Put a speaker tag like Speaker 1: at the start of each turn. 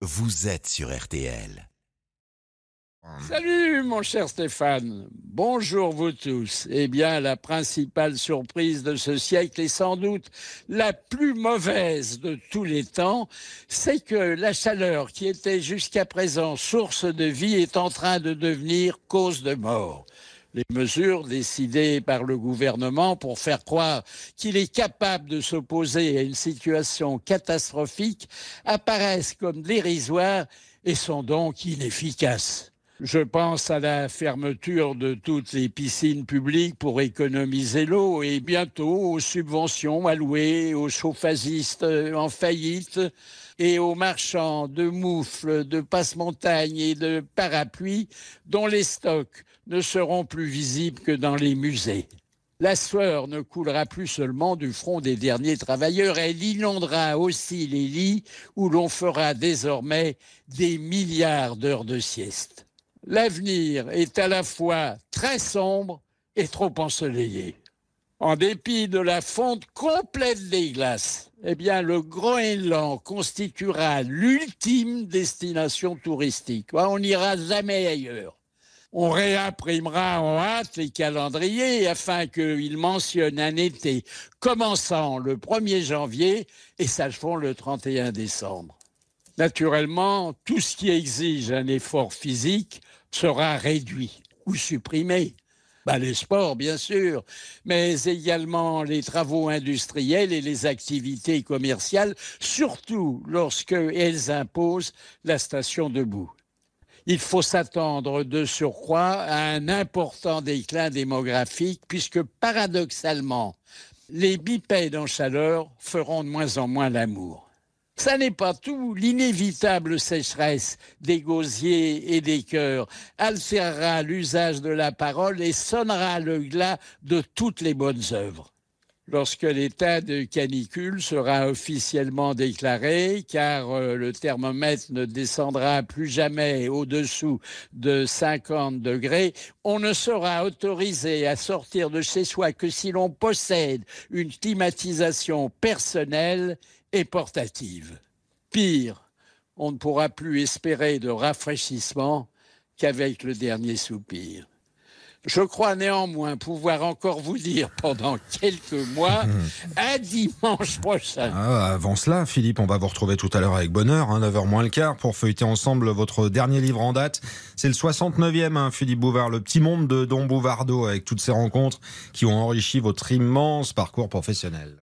Speaker 1: vous êtes sur RTL.
Speaker 2: Salut mon cher Stéphane, bonjour vous tous. Eh bien, la principale surprise de ce siècle est sans doute la plus mauvaise de tous les temps, c'est que la chaleur qui était jusqu'à présent source de vie est en train de devenir cause de mort les mesures décidées par le gouvernement pour faire croire qu'il est capable de s'opposer à une situation catastrophique apparaissent comme dérisoires et sont donc inefficaces. Je pense à la fermeture de toutes les piscines publiques pour économiser l'eau et bientôt aux subventions allouées aux chauffazistes en faillite et aux marchands de moufles, de passe-montagnes et de parapluies dont les stocks ne seront plus visibles que dans les musées. La sueur ne coulera plus seulement du front des derniers travailleurs, elle inondera aussi les lits où l'on fera désormais des milliards d'heures de sieste l'avenir est à la fois très sombre et trop ensoleillé. En dépit de la fonte complète des glaces, eh bien, le Groenland constituera l'ultime destination touristique. On n'ira jamais ailleurs. On réimprimera en hâte les calendriers afin qu'ils mentionnent un été commençant le 1er janvier et s'achevant le 31 décembre. Naturellement, tout ce qui exige un effort physique sera réduit ou supprimé. Bah, les sports, bien sûr, mais également les travaux industriels et les activités commerciales, surtout lorsqu'elles imposent la station debout. Il faut s'attendre de surcroît à un important déclin démographique, puisque paradoxalement, les bipèdes en chaleur feront de moins en moins l'amour. Ça n'est pas tout. L'inévitable sécheresse des gosiers et des cœurs altérera l'usage de la parole et sonnera le glas de toutes les bonnes œuvres. Lorsque l'état de canicule sera officiellement déclaré, car euh, le thermomètre ne descendra plus jamais au-dessous de 50 degrés, on ne sera autorisé à sortir de chez soi que si l'on possède une climatisation personnelle et portative. Pire, on ne pourra plus espérer de rafraîchissement qu'avec le dernier soupir. Je crois néanmoins pouvoir encore vous dire pendant quelques mois à dimanche prochain.
Speaker 3: Ah, avant cela, Philippe, on va vous retrouver tout à l'heure avec bonheur, hein, 9h moins le quart, pour feuilleter ensemble votre dernier livre en date. C'est le 69e, hein, Philippe Bouvard, Le petit monde de Don Bouvardo, avec toutes ces rencontres qui ont enrichi votre immense parcours professionnel.